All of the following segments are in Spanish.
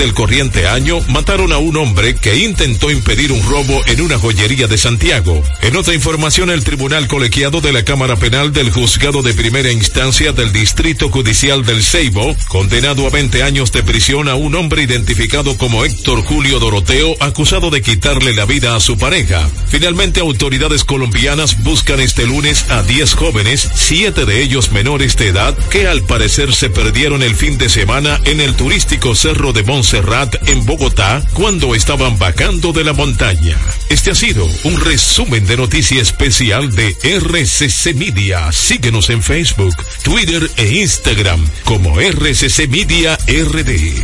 del corriente año mataron a un hombre que intentó impedir un robo en una joyería de Santiago. En otra información, el Tribunal Colegiado de la Cámara Penal del Juzgado de Primera Instancia del Distrito Judicial del Ceibo, condenado a 20 años de prisión a un hombre identificado como Héctor Julio Doroteo, acusado de quitarle la vida a su pareja. Finalmente, autoridades colombianas buscan este lunes a 10 jóvenes, siete de ellos menores de edad, que al parecer se perdieron el fin de semana en el turístico Cerro de Montserrat en Bogotá cuando estaban bajando de la montaña. Este ha sido un resumen de noticia especial de RCC Media. Síguenos en Facebook, Twitter e Instagram como RCC Media RD.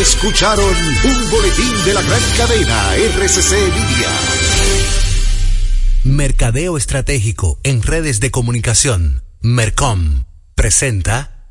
Escucharon un boletín de la gran cadena RCC Media. Mercadeo Estratégico en redes de comunicación. Mercom presenta.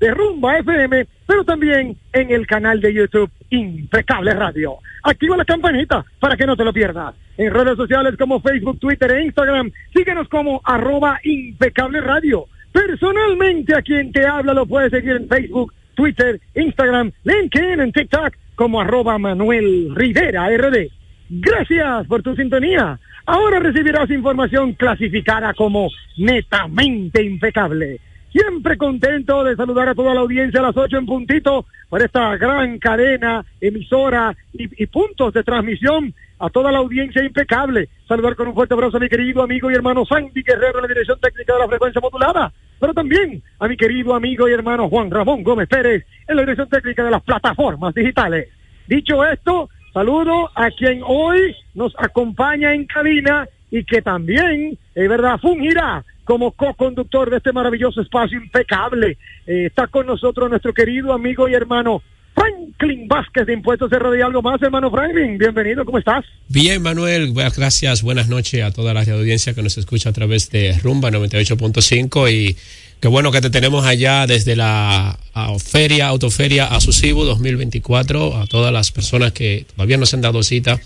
de Rumba FM, pero también en el canal de YouTube Impecable Radio. Activa la campanita para que no te lo pierdas. En redes sociales como Facebook, Twitter e Instagram, síguenos como arroba Impecable Radio. Personalmente a quien te habla lo puedes seguir en Facebook, Twitter, Instagram, LinkedIn, en TikTok como arroba Manuel Rivera RD. Gracias por tu sintonía. Ahora recibirás información clasificada como netamente impecable. Siempre contento de saludar a toda la audiencia a las 8 en puntito por esta gran cadena, emisora y puntos de transmisión a toda la audiencia impecable. Saludar con un fuerte abrazo a mi querido amigo y hermano Sandy Guerrero en la dirección técnica de la frecuencia modulada, pero también a mi querido amigo y hermano Juan Ramón Gómez Pérez en la dirección técnica de las plataformas digitales. dicho esto, saludo a quien hoy nos acompaña en cabina y que también, es verdad, fungirá como co-conductor de este maravilloso espacio impecable. Eh, está con nosotros nuestro querido amigo y hermano Franklin Vázquez de Impuestos R. y algo más, hermano Franklin. Bienvenido, ¿cómo estás? Bien, Manuel, gracias, buenas noches a toda la audiencia que nos escucha a través de Rumba 98.5 y qué bueno que te tenemos allá desde la feria, autoferia Asusivo 2024, a todas las personas que todavía no se han dado cita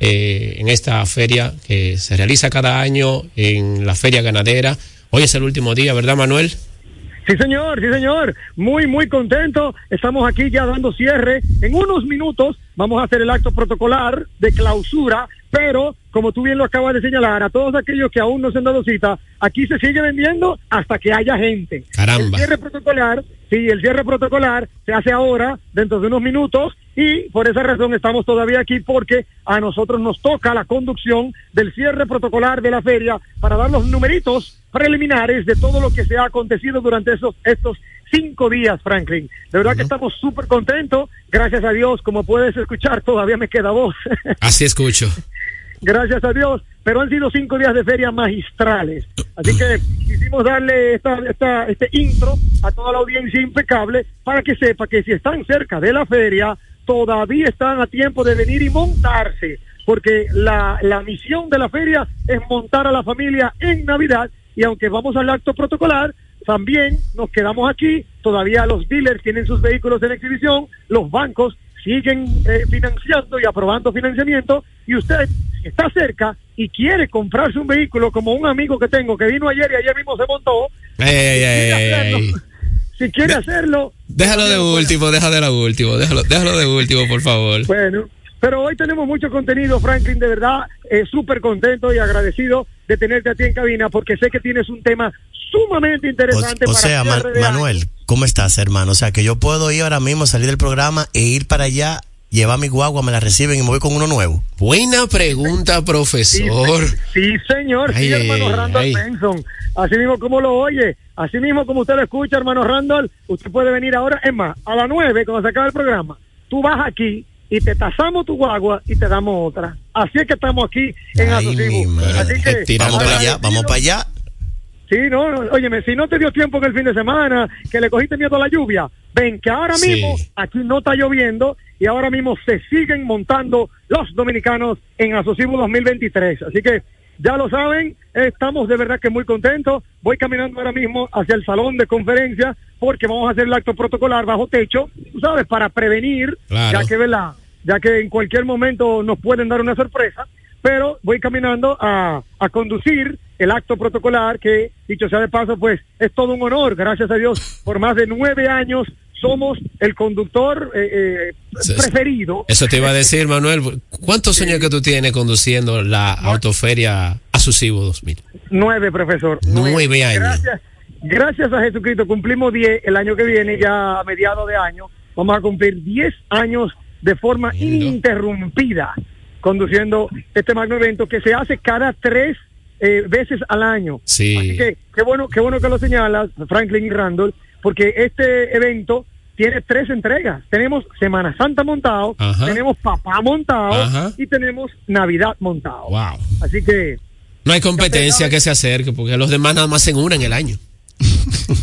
eh, en esta feria que se realiza cada año en la feria ganadera. Hoy es el último día, ¿verdad, Manuel? Sí, señor, sí, señor. Muy, muy contento. Estamos aquí ya dando cierre. En unos minutos vamos a hacer el acto protocolar de clausura, pero como tú bien lo acabas de señalar, a todos aquellos que aún no se han dado cita, aquí se sigue vendiendo hasta que haya gente. Caramba. El cierre protocolar, sí, el cierre protocolar se hace ahora, dentro de unos minutos, y por esa razón estamos todavía aquí porque a nosotros nos toca la conducción del cierre protocolar de la feria para dar los numeritos preliminares de todo lo que se ha acontecido durante esos, estos cinco días, Franklin. De verdad que estamos súper contentos. Gracias a Dios, como puedes escuchar, todavía me queda voz. Así escucho. Gracias a Dios. Pero han sido cinco días de feria magistrales. Así que quisimos darle esta, esta, este intro a toda la audiencia impecable para que sepa que si están cerca de la feria, todavía están a tiempo de venir y montarse. Porque la, la misión de la feria es montar a la familia en Navidad. Y aunque vamos al acto protocolar, también nos quedamos aquí, todavía los dealers tienen sus vehículos en exhibición, los bancos siguen eh, financiando y aprobando financiamiento y usted está cerca y quiere comprarse un vehículo como un amigo que tengo que vino ayer y ayer mismo se montó. Ey, ey, ey, ey, ey. Si quiere hacerlo, Déjalo de último, déjalo de lo último, déjalo, déjalo de último, por favor. Bueno, pero hoy tenemos mucho contenido, Franklin, de verdad, eh, súper contento y agradecido de tenerte a ti en cabina porque sé que tienes un tema sumamente interesante. O, o para sea. Manuel, ¿cómo estás, hermano? O sea, que yo puedo ir ahora mismo, salir del programa e ir para allá, llevar mi guagua, me la reciben y me voy con uno nuevo. Buena pregunta, Sí, profesor. Sí, señor, sí, Ay, hermano ay, Randall ay. Benson. Así mismo como lo oye, así mismo como usted lo escucha, hermano Randall, usted puede venir ahora, es más, a las nueve, cuando se acabe el programa, tú vas aquí y te tasamos tu guagua y te damos otra. Así es que estamos aquí en Ay, madre. Así que, Vamos para allá, vamos para allá. Sí, no, óyeme, si no te dio tiempo en el fin de semana, que le cogiste miedo a la lluvia, ven que ahora Sí. mismo aquí no está lloviendo y ahora mismo se siguen montando los dominicanos en Asociación 2023. Así que ya lo saben, estamos de verdad que muy contentos. Voy caminando ahora mismo hacia el salón de conferencia porque vamos a hacer el acto protocolar bajo techo, tú sabes, para prevenir, Claro. ya que, ¿verdad? Ya que en cualquier momento nos pueden dar una sorpresa pero voy caminando a, a conducir el acto protocolar que, dicho sea de paso, pues es todo un honor, gracias a Dios, por más de nueve años somos el conductor eh, eh, preferido. Eso te iba a decir, Manuel. ¿Cuántos años que tú tienes conduciendo la autoferia Asusivo 2000? Nueve, profesor. Nueve años. Gracias, gracias a Jesucristo cumplimos diez el año que viene, ya a mediados de año, vamos a cumplir diez años de forma Lindo. ininterrumpida conduciendo este magno evento que se hace cada tres eh, veces al año. Sí. Así que qué bueno, qué bueno que lo señalas, Franklin y Randall, porque este evento tiene tres entregas. Tenemos Semana Santa montado, Ajá. tenemos Papá montado Ajá. y tenemos Navidad montado. Wow. Así que No hay competencia que se acerque porque los demás nada más hacen una en el año.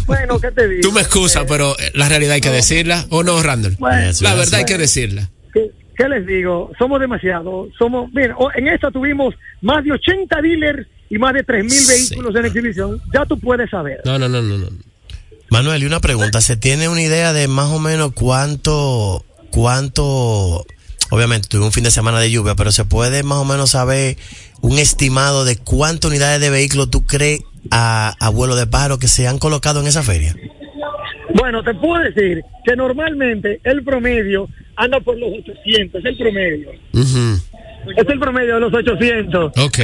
Bueno, ¿qué te digo? Tú me excusas, Eh, pero eh, la realidad hay que decirla. ¿O no, Randall? Bueno, La verdad hay que decirla. ¿qué, qué les digo? Somos demasiados. Somos, miren, o- en esta tuvimos más de 80 dealers y más de 3.000 Sí. vehículos en exhibición. Ya tú puedes saber. No, no, no, no. no. Manuel, y una pregunta, ¿se tiene una idea de más o menos cuánto, cuánto, obviamente tuve un fin de semana de lluvia, pero se puede más o menos saber un estimado de cuántas unidades de vehículos tú crees a, a vuelo de pájaro que se han colocado en esa feria? Bueno, te puedo decir que normalmente el promedio anda por los 800, es el promedio. Es el promedio de los 800. Ok.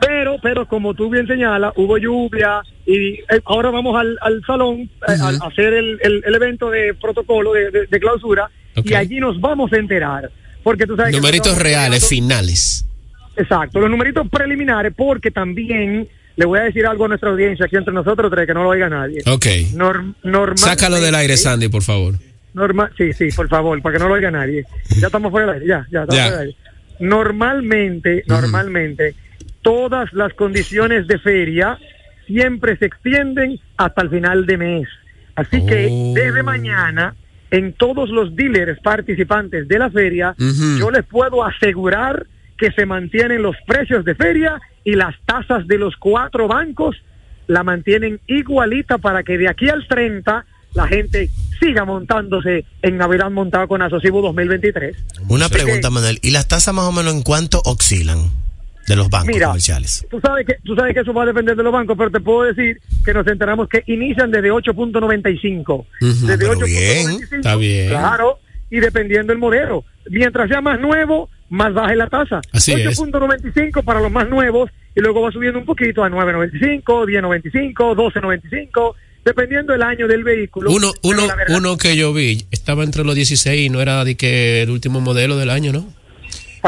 Pero, pero como tú bien señalas, hubo lluvia y eh, ahora vamos al, al salón eh, a- a hacer el, el- el evento de protocolo de, de- de clausura y allí nos vamos a enterar. Porque tú sabes que Numeritos nosotros reales, estamos finales. Exacto, los numeritos preliminares, porque también le voy a decir algo a nuestra audiencia aquí entre nosotros tres, que no lo oiga nadie. Ok. Norm- normalmente- Sácalo del aire, Sandy, por favor. Normal, sí, sí, por favor, para que no lo oiga nadie. Ya estamos fuera del aire, ya, ya, estamos Ya. fuera del aire. Normalmente, normalmente, todas las condiciones de feria siempre se extienden hasta el final de mes. Así que Oh. desde mañana, en todos los dealers participantes de la feria, yo les puedo asegurar que se mantienen los precios de feria y las tasas de los cuatro bancos la mantienen igualita para que de aquí al 30 la gente siga montándose en Navidad montado con Asocivo 2023. Una pregunta, Manuel. ¿Y las tasas más o menos en cuánto oscilan de los bancos Mira, comerciales? Tú sabes, que, tú sabes que eso va a depender de los bancos, pero te puedo decir que nos enteramos que inician desde 8.95. Ujú. Desde Pero bien, 8.95. está bien. Claro, y dependiendo del modelo. Mientras sea más nuevo, más baja la tasa. Así es. 8.95 para los más nuevos y luego va subiendo un poquito a 9.95, 10.95, 12.95, dependiendo del año del vehículo. Uno, uno, uno que yo vi estaba entre los 16 y no era de que el último modelo del año, ¿no?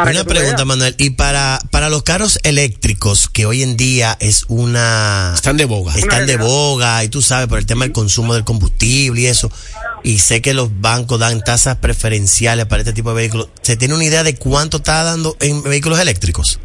Para Una pregunta, veas. Manuel. Y para, para los carros eléctricos, que hoy en día es una... Están de boga. están de boga y tú sabes por el tema del consumo del combustible y eso y sé que los bancos dan tasas preferenciales para este tipo de vehículos ¿se tiene una idea de cuánto está dando en vehículos eléctricos?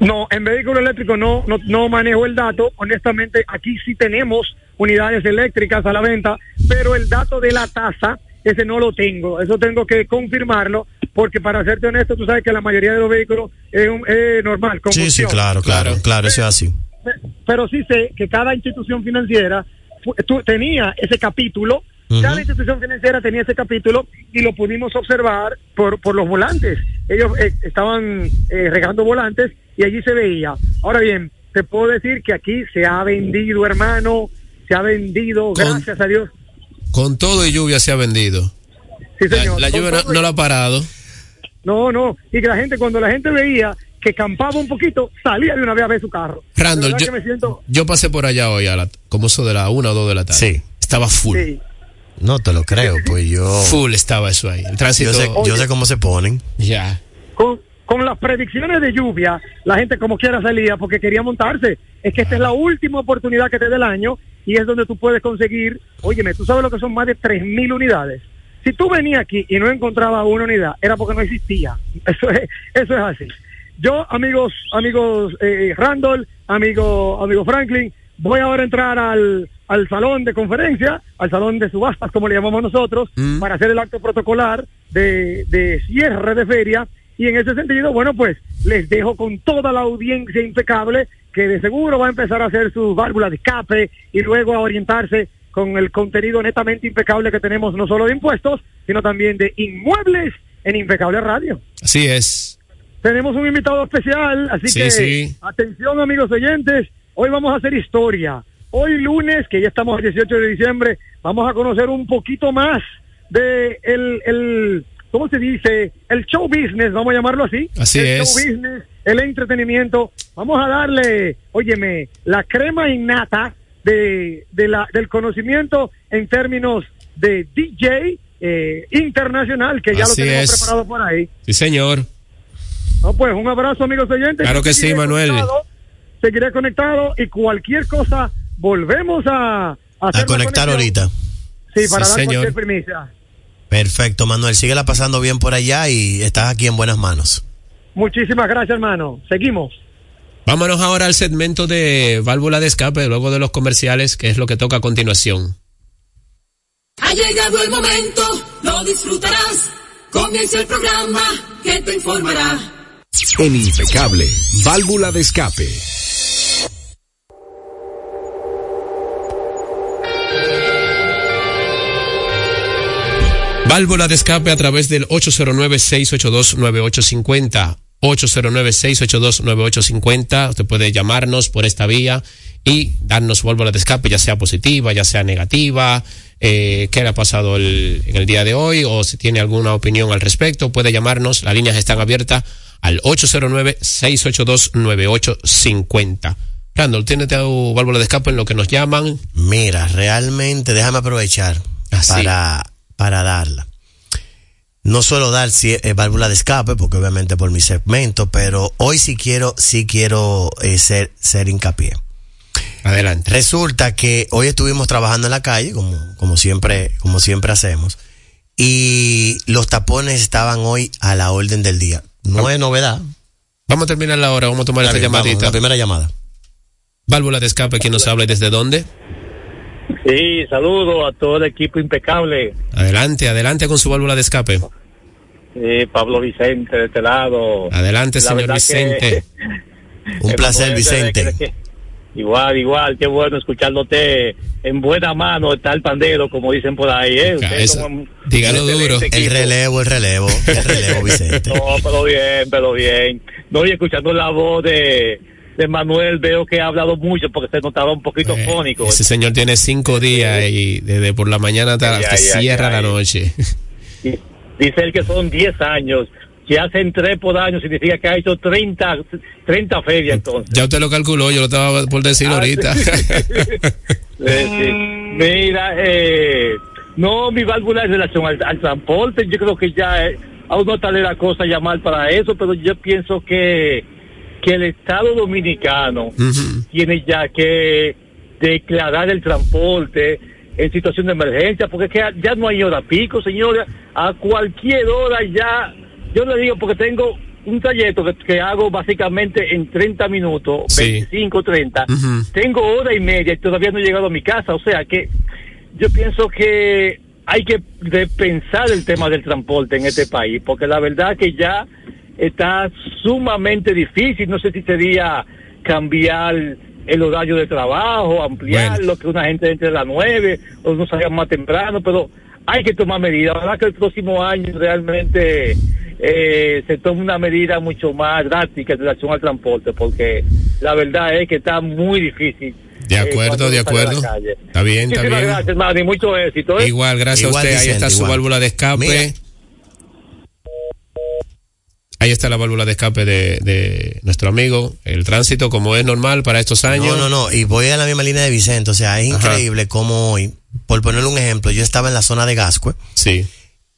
No, en vehículo eléctrico no, no, no manejo el dato. Honestamente, aquí sí tenemos unidades eléctricas a la venta, pero el dato de la tasa, ese no lo tengo. Eso tengo que confirmarlo, porque para serte honesto, tú sabes que la mayoría de los vehículos es, un- es normal. Sí, sí, combustión. claro, claro, Claro. eso es así. Pe- Pero sí sé que cada institución financiera tenía ese capítulo. Cada institución financiera tenía ese capítulo y lo pudimos observar por, por los volantes. Ellos eh, estaban eh, regando volantes y allí se veía. Ahora bien, te puedo decir que aquí se ha vendido, hermano, se ha vendido, Con- gracias a Dios. Con todo y lluvia se ha vendido. Sí, La, señor. la lluvia no, no la ha parado. No, no. Y que la gente, cuando la gente veía que campaba un poquito, salía de una vez a ver su carro. Randall, yo, que me siento... yo pasé por allá hoy, a la, como eso de la una o dos de la tarde. Sí. Estaba full. Sí. No te lo creo, pues yo Full estaba eso ahí. El tránsito. yo sé, yo sé cómo se ponen. Ya. con, con las predicciones de lluvia, la gente como quiera salía porque quería montarse. Es que esta es la última oportunidad que te da el año y es donde tú puedes conseguir, óyeme, tú sabes lo que son más de 3.000 unidades. Si tú venías aquí y no encontrabas una unidad, era porque no existía. Eso es, eso es así. Yo, amigos, amigos eh, Randall, amigo, amigo Franklin, voy ahora a entrar al, al salón de conferencia, al salón de subastas, como le llamamos nosotros, Mm. para hacer el acto protocolar de, de cierre de feria. Y en ese sentido, bueno, pues les dejo con toda la audiencia impecable que de seguro va a empezar a hacer sus válvulas de escape y luego a orientarse con el contenido netamente impecable que tenemos, no solo de impuestos, sino también de inmuebles en Impecable Radio. Así es. Tenemos un invitado especial, así Sí, que sí. atención amigos oyentes, hoy vamos a hacer historia. Hoy lunes, que ya estamos el 18 de diciembre, vamos a conocer un poquito más de el, el ¿cómo se dice? El show business, vamos a llamarlo así. Así el es. show business, el entretenimiento. Vamos a darle, óyeme, la crema innata de, de la, del conocimiento en términos de DJ eh, internacional, que ya Así lo tenemos es. preparado por ahí. Sí, señor. No, pues un abrazo, amigos oyentes. Claro que sí, Manuel. conectado, seguiré conectado y cualquier cosa volvemos a, a, conectar ahorita. Sí, para Sí, dar señor. cualquier primicia. Perfecto, Manuel. Síguela pasando bien por allá y estás aquí en buenas manos. Muchísimas gracias, hermano. Seguimos. Vámonos ahora al segmento de válvula de escape, luego de los comerciales, que es lo que toca a continuación. Ha llegado el momento, lo disfrutarás. Comienza el programa que te informará. En Impecable, válvula de escape. Válvula de escape a través del 809-682-9850. 809-682-9850. Usted puede llamarnos por esta vía y darnos válvula de escape, ya sea positiva, ya sea negativa, eh, qué le ha pasado el- en el día de hoy o si tiene alguna opinión al respecto, puede llamarnos. Las líneas están abiertas al 809-682-9850. Randall, ¿tiene tu válvula de escape en lo que nos llaman? Mira, realmente déjame aprovechar Ah, sí. para, para darla. No suelo dar eh, válvula de escape, porque obviamente por mi segmento, pero hoy sí quiero, sí quiero eh, ser, ser hincapié. Adelante. Resulta que hoy estuvimos trabajando en la calle, como, como siempre, como siempre hacemos, y los tapones estaban hoy a la orden del día. No es novedad. Vamos a terminar la hora, vamos a tomar Está esta bien, vamos, llamadita. la primera llamada. Válvula de escape, ¿quién nos habla y desde dónde? Sí, saludo a todo el equipo impecable. Adelante, adelante con su válvula de escape. Sí, Pablo Vicente de este lado. Adelante, La señor Vicente. Un placer, Vicente. que- igual, igual, qué bueno escuchándote en buena mano está el pandero, como dicen por ahí. ¿eh? Eso- como dígalo duro. El equipo. relevo, el relevo, el relevo, Vicente. No, pero bien, pero bien. No, y escuchando la voz de, de Manuel, veo que ha hablado mucho porque se notaba un poquito Eh, fónico. Ese señor tiene cinco días y desde por la mañana hasta cierra la noche. Y Dice él que son 10 años. Si hacen 3 por año, significa que ha hecho 30, 30 ferias entonces. Ya usted lo calculó, yo lo estaba por decir Ah, ahorita. Sí. Mira, eh, no, mi válvula en relación al, al transporte, yo creo que ya a uno tal la cosa llamar para eso, pero yo pienso que, que el Estado Dominicano tiene ya que declarar el transporte en situación de emergencia, porque es que ya no hay hora pico, señora, a cualquier hora ya, yo le digo porque tengo un trayecto que, que hago básicamente en 30 minutos, Sí. 25, 30, Ujú. tengo hora y media y todavía no he llegado a mi casa, o sea que yo pienso que hay que repensar el tema del transporte en este país, porque la verdad que ya está sumamente difícil, no sé si sería cambiar el horario de trabajo, ampliar Bueno. lo que una gente entre a las nueve o no salga más temprano, pero hay que tomar medidas. La verdad que el próximo año realmente eh, se tome una medida mucho más drástica en relación al transporte, porque la verdad es que está muy difícil. De eh, acuerdo, de acuerdo. Está bien, está Muchísimas bien. gracias, Manny, mucho éxito. ¿eh? Igual, gracias Igual, a usted. Ahí está su válvula de escape. Mira. Ahí está la válvula de escape de, de nuestro amigo. El tránsito, como es normal para estos años. No, no, no. Y voy a la misma línea de Vicente. O sea, es Ajá. increíble cómo hoy, por ponerle un ejemplo, yo estaba en la zona de Gascue Sí.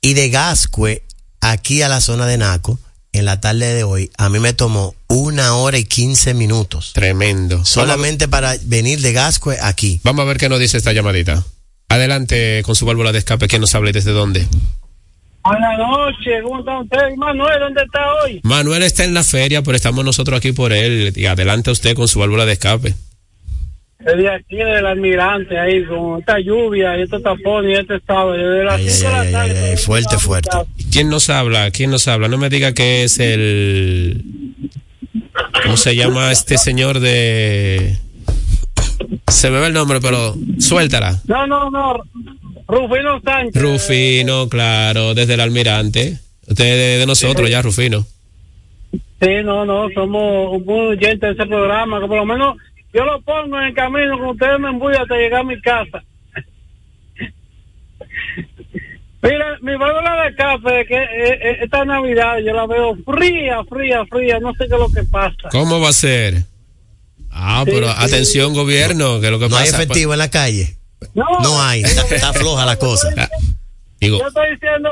y de Gascue aquí a la zona de Naco, en la tarde de hoy, a mí me tomó una hora y quince minutos. Tremendo. Solamente para venir de Gascue aquí. Vamos a ver qué nos dice esta llamadita. Adelante con su válvula de escape. ¿Quién nos habla y desde dónde? Buenas noches, ¿cómo está usted? Manuel, ¿dónde está hoy? Manuel está en la feria, pero estamos nosotros aquí por él. Y adelante usted con su válvula de escape. El de aquí del almirante, ahí, con esta lluvia y estos tapones y este estado. Desde las Ay, 5 de la ay, tarde. ay, fuerte, fuerte. ¿Quién nos habla? ¿Quién nos habla? No me diga que es el... ¿Cómo se llama este señor de... Se me ve el nombre, pero suéltala. No, no, no. Rufino Sánchez. Rufino, claro, desde el almirante. Usted es de, de nosotros ya, Rufino. Sí, no, no, somos muy oyentes de ese programa, que por lo menos yo lo pongo en el camino con ustedes me embullan hasta llegar a mi casa. Mira, mi válvula de café, que eh, eh, esta Navidad yo la veo fría, fría, fría, no sé qué es lo que pasa. ¿Cómo va a ser? Ah, Sí, pero sí. atención, gobierno, que lo que No hay pasa... pues, efectivo en la calle. No, No hay. Está, está floja la cosa. Digo, Yo estoy diciendo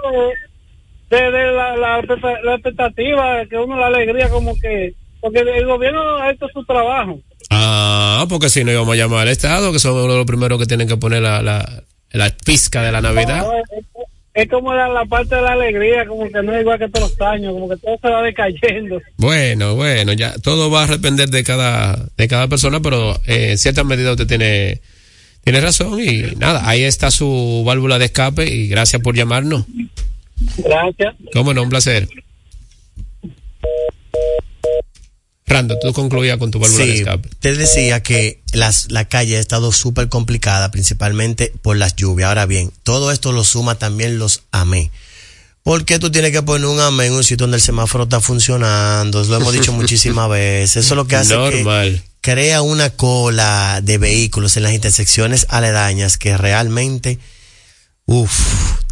de, de la, la, la expectativa, que uno la alegría como que, porque el gobierno ha hecho su trabajo. ah, porque si no íbamos a llamar al Estado, que son uno de los primeros que tienen que poner la, la, la pizca de la Navidad. No, es, es como la, la parte de la alegría, como que no es igual que todos los años, como que todo se va decayendo. Bueno, bueno, ya todo va a depender de cada, de cada persona, pero eh, en cierta medida usted tiene, tiene razón y nada, ahí está su válvula de escape y gracias por llamarnos. Gracias. Cómo no, un placer. Rando, tú concluías con tu válvula de Sí, escape. te decía que las, la calle ha estado súper complicada, principalmente por las lluvias. Ahora bien, todo esto lo suma también los AME. ¿Por qué tú tienes que poner un AME en un sitio donde el semáforo está funcionando? Lo hemos dicho muchísimas veces. Eso es lo que hace Normal. que crea una cola de vehículos en las intersecciones aledañas que realmente uf,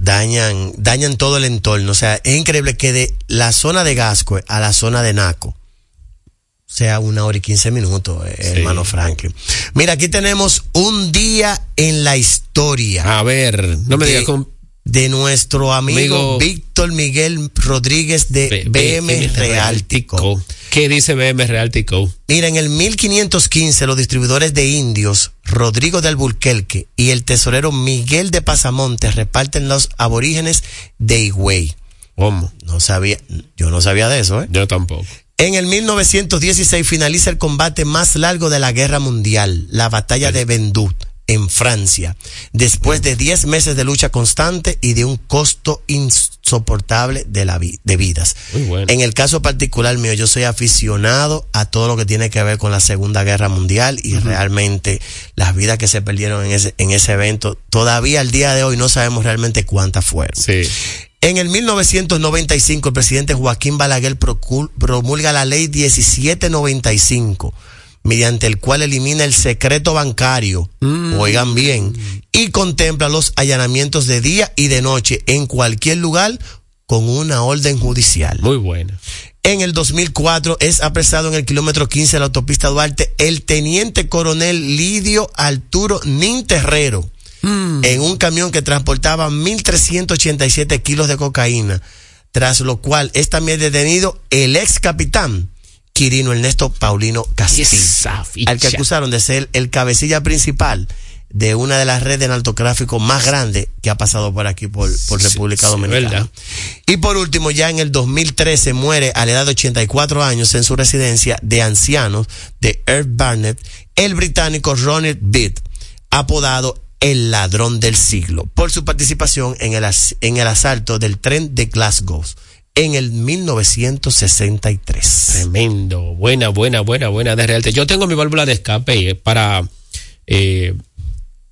dañan, dañan todo el entorno. O sea, es increíble que de la zona de Gascue a la zona de Naco sea una hora y quince minutos, eh, Sí. hermano Franklin. Mira, aquí tenemos un día en la historia A ver, no me digas con... de nuestro amigo, Amigo- Víctor Miguel Rodríguez de BM Realtico. ¿Qué dice BM Realtico? Mira, en el 1515 los distribuidores de indios, Rodrigo de Alburquerque y el tesorero Miguel de Pasamonte reparten los aborígenes de Higüey. ¿Cómo? No sabía, yo no sabía de eso, ¿eh? Yo tampoco. En el 1916 finaliza el combate más largo de la guerra mundial, la batalla de Vendut, en Francia, después de 10 meses de lucha constante y de un costo insoportable de, la vi- de vidas. Muy bueno. En el caso particular mío, yo soy aficionado a todo lo que tiene que ver con la Segunda Guerra Mundial y realmente las vidas que se perdieron en ese, en ese evento, todavía al día de hoy no sabemos realmente cuántas fueron. Sí. En el 1995, el presidente Joaquín Balaguer promulga la ley 1795, mediante el cual elimina el secreto bancario, oigan bien, y contempla los allanamientos de día y de noche en cualquier lugar con una orden judicial. Muy buena. En el 2004 es apresado en el kilómetro 15 de la autopista Duarte el teniente coronel Lidio Arturo Ninterrero en un camión que transportaba 1.387 kilos de cocaína, tras lo cual es también detenido el ex capitán Quirino Ernesto Paulino Castillo, al que acusaron de ser el cabecilla principal de una de las redes de narcotráfico más grandes que ha pasado por aquí, por, por República sí, Dominicana. Y por último, ya en el 2013 muere a la edad de 84 años en su residencia de ancianos de Earth Barnett, el británico Ronald Beat, apodado el ladrón del siglo, por su participación en el, as- en el asalto del tren de Glasgow en el 1963. Tremendo. Buena, buena, buena, buena de realte. Yo tengo mi válvula de escape para eh,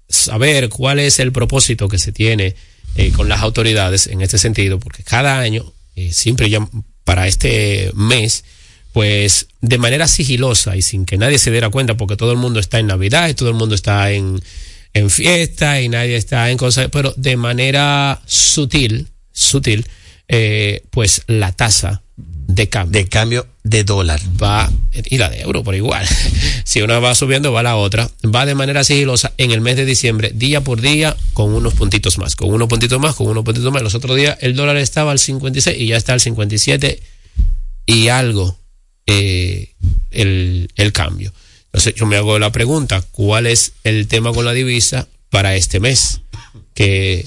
saber cuál es el propósito que se tiene eh, con las autoridades en este sentido, porque cada año, eh, siempre ya para este mes, pues de manera sigilosa y sin que nadie se diera cuenta, porque todo el mundo está en Navidad y todo el mundo está en, en fiesta y nadie está en cosas, pero de manera sutil, sutil, eh, pues la tasa de cambio De cambio de dólar. va, y la de euro por igual. si una va subiendo, va la otra. Va de manera sigilosa en el mes de diciembre, día por día, con unos puntitos más, con unos puntitos más, con unos puntitos más. Los otros días el dólar estaba al 56 y ya está al 57 y algo eh, el, el cambio. Entonces yo me hago la pregunta, ¿cuál es el tema con la divisa para este mes? Que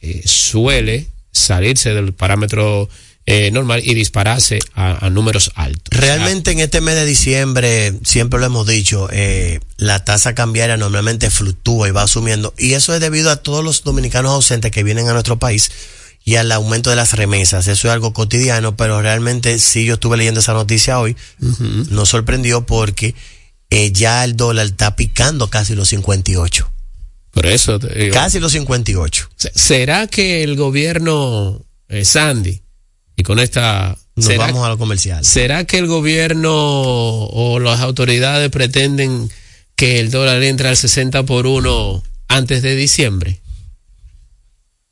eh, suele salirse del parámetro eh, normal y dispararse a, a números altos. Realmente en este mes de diciembre, siempre lo hemos dicho, eh, la tasa cambiaria normalmente fluctúa y va subiendo. Y eso es debido a todos los dominicanos ausentes que vienen a nuestro país y al aumento de las remesas. Eso es algo cotidiano, pero realmente sí yo estuve leyendo esa noticia hoy. Nos sorprendió porque eh, ya el dólar está picando casi los 58. Por eso te digo, Casi los 58. se- ¿será que el gobierno eh, Sandy y con esta Nos ¿será, vamos a lo comercial. será que el gobierno o las autoridades pretenden que el dólar entre al 60 por 1 antes de diciembre?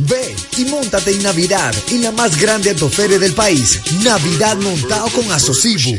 Ve y montate en Navidad en la más grande autoferia del país. Navidad montado con Asocibu.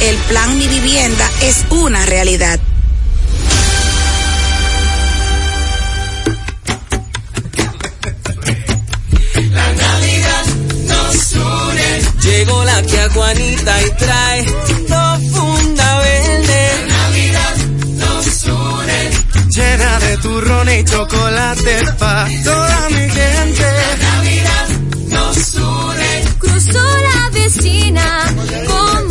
El plan Mi Vivienda es una realidad. La Navidad nos une. Llegó la que a Juanita y trae profunda verde. La Navidad nos une. Llena de turrón y chocolate pa' toda mi gente. La Navidad nos une. Cruzó la vecina con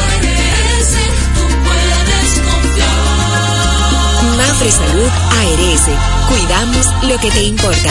ARS. Mafre Salud ARS, cuidamos lo que te importa.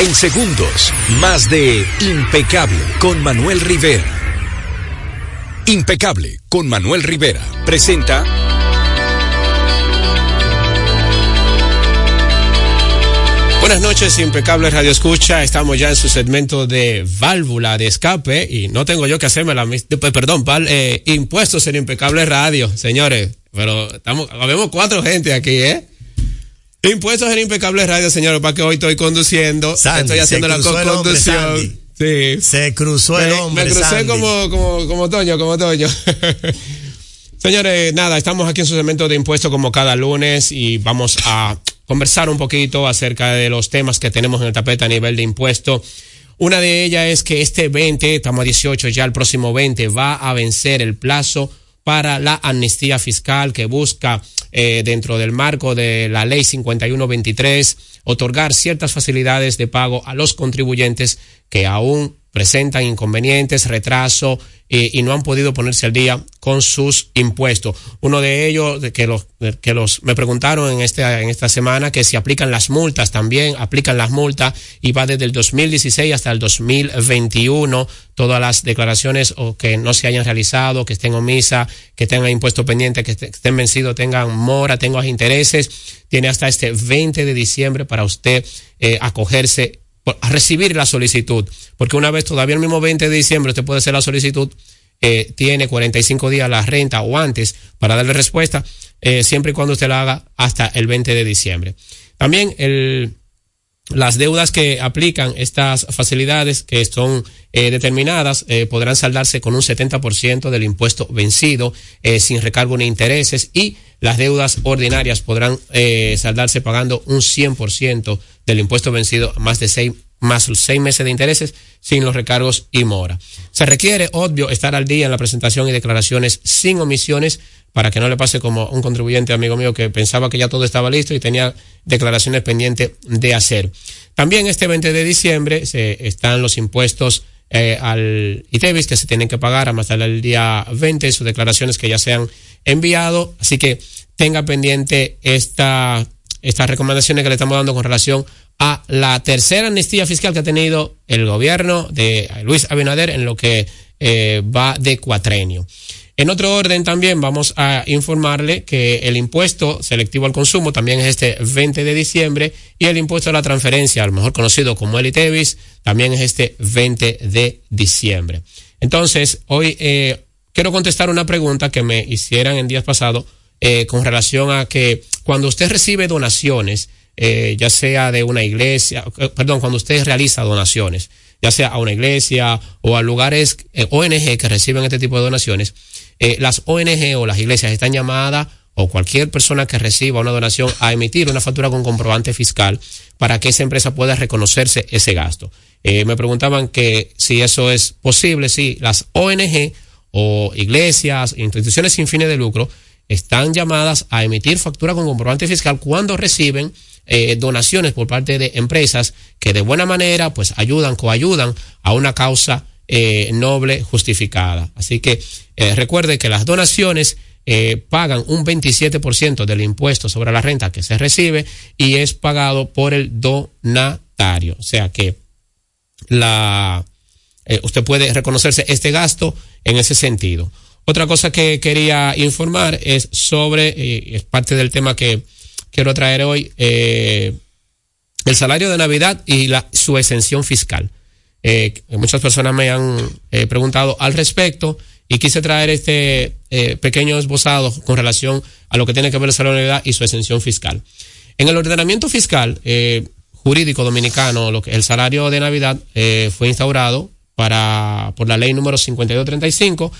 En segundos, más de Impecable con Manuel Rivera. Impecable con Manuel Rivera presenta Buenas noches, impecable Radio Escucha. Estamos ya en su segmento de válvula de escape y no tengo yo que hacerme la pues, perdón, val- eh, impuestos en impecable radio, señores. Pero estamos, habemos cuatro gente aquí, ¿eh? Impuestos en impecable radio, señores, para que hoy estoy conduciendo, Sandy, estoy haciendo la conducción. Sí. Se cruzó el Me- hombre. Me crucé Sandy. como, como, como Toño, como Toño. Señores, nada, estamos aquí en su segmento de impuestos como cada lunes y vamos a conversar un poquito acerca de los temas que tenemos en el tapete a nivel de impuesto. Una de ellas es que este 20, estamos a 18, ya el próximo 20 va a vencer el plazo para la amnistía fiscal que busca eh, dentro del marco de la ley 5123 otorgar ciertas facilidades de pago a los contribuyentes que aún presentan inconvenientes, retraso y no han podido ponerse al día con sus impuestos. Uno de ellos que los que los me preguntaron en esta en esta semana que si aplican las multas también aplican las multas y va desde el 2016 hasta el 2021 todas las declaraciones o que no se hayan realizado, que estén omisa, que tengan impuesto pendiente, que est- estén vencidos, tengan mora, tengan intereses, tiene hasta este 20 de diciembre para usted eh, acogerse a recibir la solicitud, porque una vez todavía el mismo 20 de diciembre usted puede hacer la solicitud, eh, tiene 45 días la renta o antes para darle respuesta, eh, siempre y cuando usted la haga hasta el 20 de diciembre. También el, las deudas que aplican estas facilidades que son eh, determinadas eh, podrán saldarse con un 70% del impuesto vencido eh, sin recargo ni intereses y las deudas ordinarias podrán eh, saldarse pagando un 100% del impuesto vencido más de seis más los seis meses de intereses sin los recargos y mora. Se requiere, obvio, estar al día en la presentación y declaraciones sin omisiones para que no le pase como un contribuyente amigo mío que pensaba que ya todo estaba listo y tenía declaraciones pendientes de hacer. También este 20 de diciembre se, están los impuestos eh, al ITEVIS que se tienen que pagar a más tarde el día 20, sus declaraciones que ya se han enviado. Así que tenga pendiente esta, estas recomendaciones que le estamos dando con relación a la tercera amnistía fiscal que ha tenido el gobierno de Luis Abinader en lo que eh, va de cuatrenio. En otro orden también vamos a informarle que el impuesto selectivo al consumo también es este 20 de diciembre y el impuesto a la transferencia, a lo mejor conocido como el ITEVIS, también es este 20 de diciembre. Entonces, hoy eh, quiero contestar una pregunta que me hicieran en días pasados eh, con relación a que cuando usted recibe donaciones, eh, ya sea de una iglesia, eh, perdón, cuando usted realiza donaciones, ya sea a una iglesia o a lugares eh, ONG que reciben este tipo de donaciones, las ONG o las iglesias están llamadas o cualquier persona que reciba una donación a emitir una factura con comprobante fiscal para que esa empresa pueda reconocerse ese gasto. Me preguntaban que si eso es posible, si las ONG o iglesias, instituciones sin fines de lucro, están llamadas a emitir factura con comprobante fiscal cuando reciben eh, donaciones por parte de empresas que de buena manera pues ayudan, coayudan a una causa eh, noble justificada. Así que eh, recuerde que las donaciones pagan un 27% del impuesto sobre la renta que se recibe y es pagado por el donatario. O sea que la usted puede reconocerse este gasto en ese sentido. Otra cosa que quería informar es sobre, eh, es parte del tema que quiero traer hoy, eh, el salario de Navidad y su exención fiscal. Eh, muchas personas me han eh, preguntado al respecto y quise traer este pequeño esbozado con relación a lo que tiene que ver el salario de Navidad y su exención fiscal. En el ordenamiento fiscal jurídico dominicano, el salario de Navidad fue instaurado para, por la ley número 5235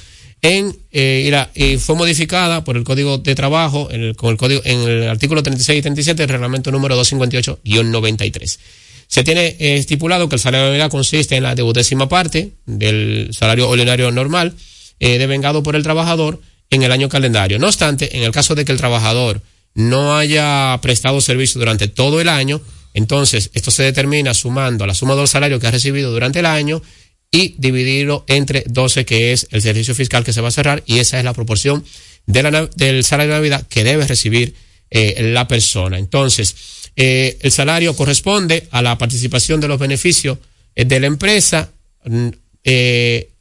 en, eh, y, fue modificada por el Código de Trabajo en el, con el código, en el artículo 36 y 37 del reglamento número 258-93. Se tiene eh, estipulado que el salario de Navidad consiste en la duodécima parte del salario ordinario normal, eh, devengado por el trabajador en el año calendario. No obstante, en el caso de que el trabajador no haya prestado servicio durante todo el año, entonces esto se determina sumando la suma del salario que ha recibido durante el año y dividirlo entre 12, que es el servicio fiscal que se va a cerrar, y esa es la proporción del salario de Navidad que debe recibir eh, la persona. Entonces, eh, el salario corresponde a la participación de los beneficios eh, de la empresa,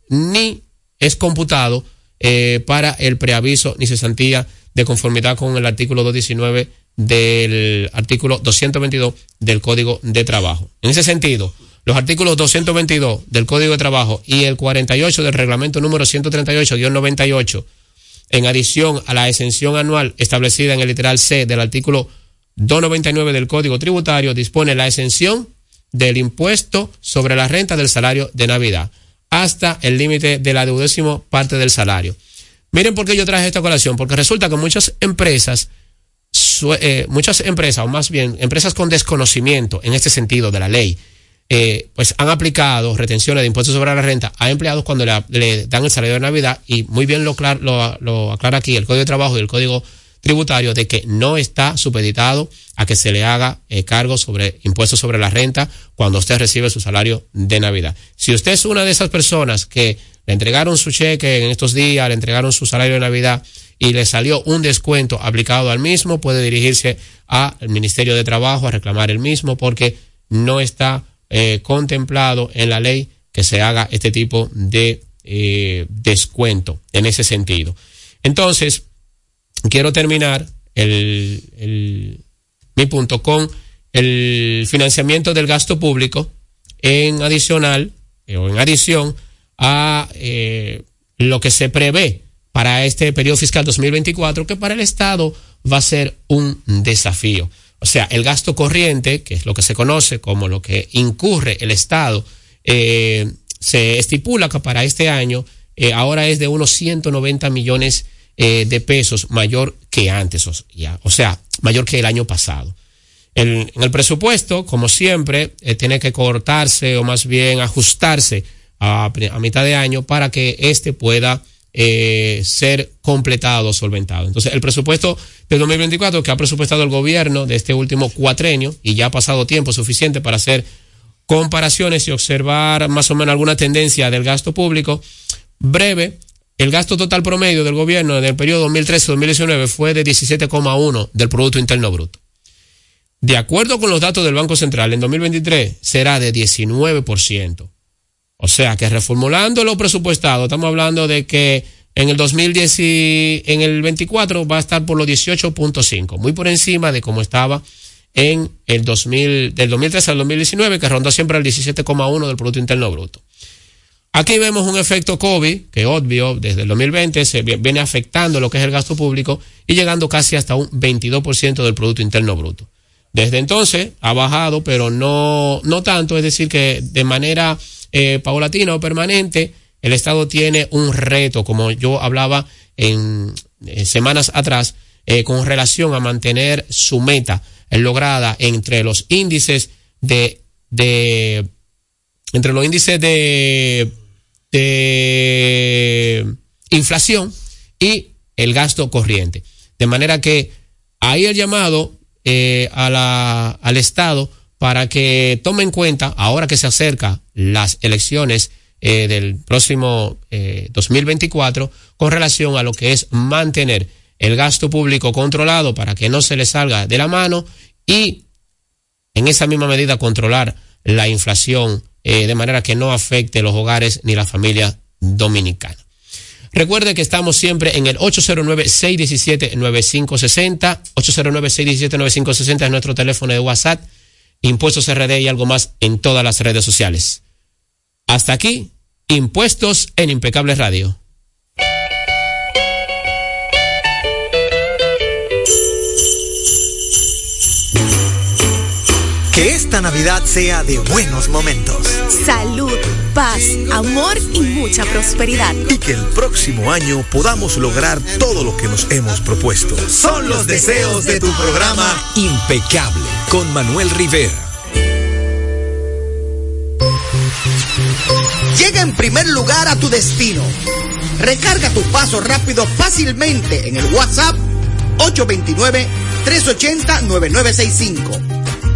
ni es computado para el preaviso ni cesantía de conformidad con el artículo 219 del artículo 222 del Código de Trabajo. En ese sentido, los artículos 222 del Código de Trabajo y el 48 del reglamento número 138-98, en adición a la exención anual establecida en el literal C del artículo 299 del Código Tributario, dispone la exención del impuesto sobre la renta del salario de Navidad hasta el límite de la duodécimo parte del salario. Miren por qué yo traje esta colación, porque resulta que muchas empresas, eh, muchas empresas, o más bien empresas con desconocimiento en este sentido de la ley, eh, pues han aplicado retenciones de impuestos sobre la renta a empleados cuando le, dan el salario de Navidad y muy bien lo, aclara aquí el Código de Trabajo y el Código tributario de que no está supeditado a que se le haga eh, cargo sobre impuestos sobre la renta cuando usted recibe su salario de Navidad. Si usted es una de esas personas que le entregaron su cheque en estos días, le entregaron su salario de Navidad y le salió un descuento aplicado al mismo, puede dirigirse al Ministerio de Trabajo a reclamar el mismo porque no está eh, contemplado en la ley que se haga este tipo de eh, descuento en ese sentido. Entonces, quiero terminar el, mi punto con el financiamiento del gasto público en adicional eh, o en adición a lo que se prevé para este periodo fiscal 2024, que para el Estado va a ser un desafío. O sea, el gasto corriente, que es lo que se conoce como lo que incurre el Estado, eh, se estipula que para este año ahora es de unos 190 millones de eh, de pesos mayor que antes, o, sea, mayor que el año pasado. en el presupuesto, como siempre, eh, tiene que cortarse o más bien ajustarse a, mitad de año para que éste pueda eh, ser completado, solventado. Entonces, el presupuesto de 2024 que ha presupuestado el gobierno de este último cuatrenio y ya ha pasado tiempo suficiente para hacer comparaciones y observar más o menos alguna tendencia del gasto público, breve, el gasto total promedio del gobierno en el periodo 2013-2019 fue de 17,1 del Producto Interno Bruto. De acuerdo con los datos del Banco Central, en 2023 será de 19%. O sea que reformulando lo presupuestado, estamos hablando de que en el 2010 y en el 24 va a estar por los 18.5, muy por encima de cómo estaba en el 2000, del 2013 al 2019, que rondó siempre el 17,1 del Producto Interno Bruto. Aquí vemos un efecto COVID que obvio desde el 2020 se viene afectando lo que es el gasto público y llegando casi hasta un 22% del Producto Interno Bruto. Desde entonces ha bajado, pero no, no tanto, es decir, que de manera eh, paulatina o permanente el Estado tiene un reto, como yo hablaba en, semanas atrás, eh, con relación a mantener su meta lograda entre los índices de, entre los índices de de inflación y el gasto corriente. De manera que hay el llamado eh, a la, al Estado para que tome en cuenta, ahora que se acerca las elecciones eh, del próximo 2024, eh, con relación a lo que es mantener el gasto público controlado para que no se le salga de la mano y en esa misma medida controlar la inflación eh, de manera que no afecte los hogares ni la familia dominicana. Recuerde que estamos siempre en el 809-617-9560. 809-617-9560 es nuestro teléfono de WhatsApp. Impuestos RD y algo más en todas las redes sociales. Hasta aquí, Impuestos en Impecable Radio. Que esta Navidad sea de buenos momentos. Salud, paz, amor y mucha prosperidad. Y que el próximo año podamos lograr todo lo que nos hemos propuesto. Son los deseos de tu programa Impecable con Manuel Rivera. Llega en primer lugar a tu destino. Recarga tu paso rápido fácilmente en el WhatsApp 829 380 9965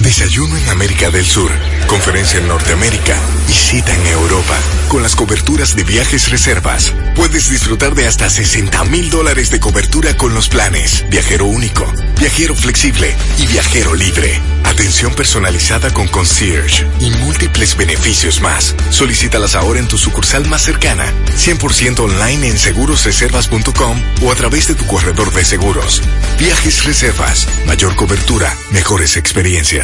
Desayuno en América del Sur, conferencia en Norteamérica y cita en Europa. Con las coberturas de viajes reservas, puedes disfrutar de hasta 60 mil dólares de cobertura con los planes Viajero Único, Viajero Flexible y Viajero Libre. Atención personalizada con concierge y múltiples beneficios más. Solicítalas ahora en tu sucursal más cercana, 100% online en segurosreservas.com o a través de tu corredor de seguros. Viajes Reservas, mayor cobertura, mejores experiencias.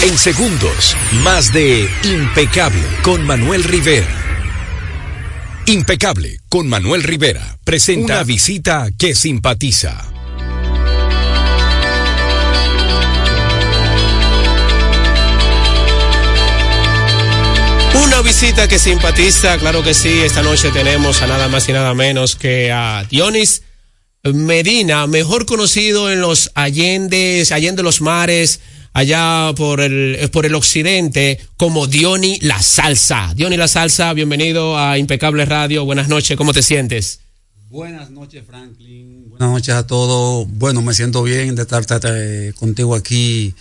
En segundos, más de Impecable con Manuel Rivera. Impecable con Manuel Rivera presenta una visita que simpatiza. Una visita que simpatiza, claro que sí. Esta noche tenemos a nada más y nada menos que a Dionis Medina, mejor conocido en los Allendes, Allende los Mares, allá por el, por el occidente, como Diony La Salsa. Diony La Salsa, bienvenido a Impecable Radio. Buenas noches, ¿cómo te sientes? Buenas noches, Franklin. Buenas noches a todos. Bueno, me siento bien de estar eh, contigo aquí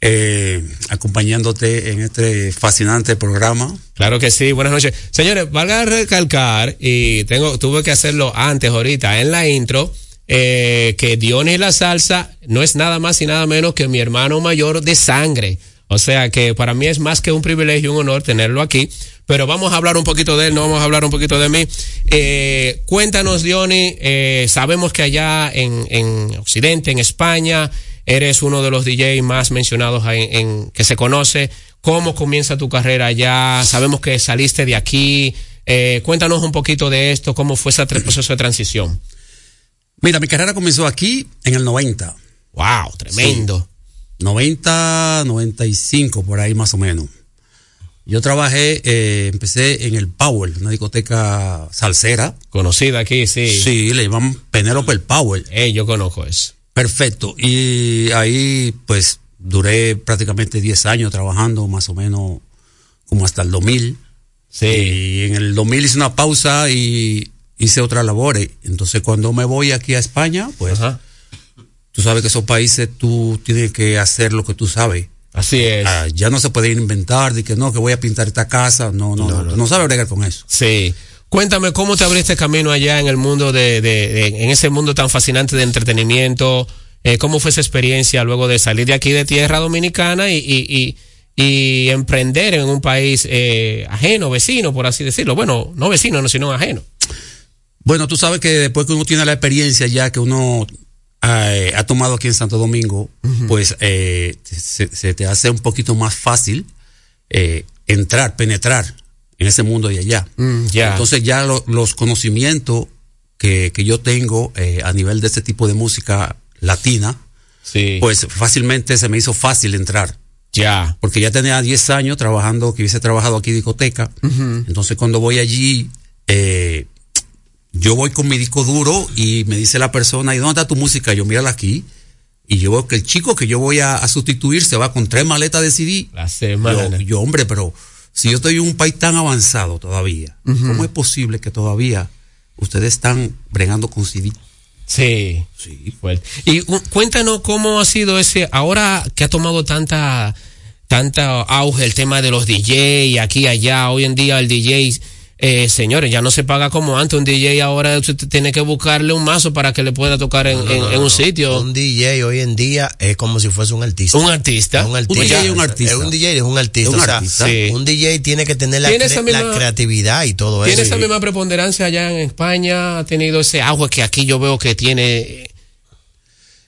eh, acompañándote en este fascinante programa. Claro que sí, buenas noches. Señores, valga recalcar, y tengo, tuve que hacerlo antes ahorita en la intro, eh, que Dionis La Salsa no es nada más y nada menos que mi hermano mayor de sangre. O sea que para mí es más que un privilegio y un honor tenerlo aquí. Pero vamos a hablar un poquito de él, no vamos a hablar un poquito de mí. Eh, cuéntanos, Diony, eh, sabemos que allá en, en Occidente, en España, eres uno de los DJ más mencionados en, en, que se conoce. ¿Cómo comienza tu carrera allá? Sabemos que saliste de aquí. Eh, cuéntanos un poquito de esto, cómo fue ese proceso de transición. Mira, mi carrera comenzó aquí en el 90. ¡Wow! Tremendo. Sí. 90, 95, por ahí más o menos. Yo trabajé, eh, empecé en el Power, una discoteca salsera. Conocida aquí, sí. Sí, le llaman Penélope el Power. Eh, yo conozco eso. Perfecto. Y ahí, pues, duré prácticamente 10 años trabajando más o menos como hasta el 2000. Sí. Y en el 2000 hice una pausa y hice otras labores. Entonces cuando me voy aquí a España, pues tú sabes que esos países tú tienes que hacer lo que tú sabes. Así es. Ah, ya no se puede inventar de que no, que voy a pintar esta casa. No, no, no, no, sabes bregar con eso. Sí. Cuéntame cómo te abriste camino allá en el mundo de, de, de- en ese mundo tan fascinante de entretenimiento. Eh, ¿Cómo fue esa experiencia luego de salir de aquí de tierra dominicana y, y, y, y emprender en un país eh, ajeno, vecino, por así decirlo? Bueno, no vecino, no, sino ajeno. Bueno, tú sabes que después que uno tiene la experiencia ya que uno eh, ha tomado aquí en Santo Domingo, pues eh, se, se te hace un poquito más fácil eh, entrar, penetrar en ese mundo de allá. Mm. Entonces ya lo- los conocimientos que, que yo tengo eh, a nivel de este tipo de música latina, pues fácilmente se me hizo fácil entrar. Ya. Porque ya tenía 10 años trabajando, que hubiese trabajado aquí en discoteca. Entonces cuando voy allí, eh, yo voy con mi disco duro y me dice la persona, ¿y dónde está tu música? Yo mírala aquí. Y yo veo que el chico que yo voy a, a sustituir se va con tres maletas de CD. La semana. Yo, yo, hombre, pero si yo estoy en un país tan avanzado todavía. ¿cómo es posible que todavía ustedes están bregando con CD? Sí. Sí. Fuerte. Y cu- cuéntanos cómo ha sido ese, ahora que ha tomado tanta, tanta auge el tema de los DJ aquí y allá, hoy en día el DJ, eh, señores, ya no se paga como antes, un DJ ahora usted tiene que buscarle un mazo para que le pueda tocar en, en- en un sitio. Un DJ hoy en día es como si fuese un artista. Un artista. Un artista. Un DJ es un artista. Es un DJ, es un artista. Un o sea, artista. Sí. Un DJ tiene que tener la, Tiene cre- esa misma- la creatividad y todo ¿Tiene eso. esa misma preponderancia allá en España? ¿Ha tenido ese auge que aquí yo veo que tiene?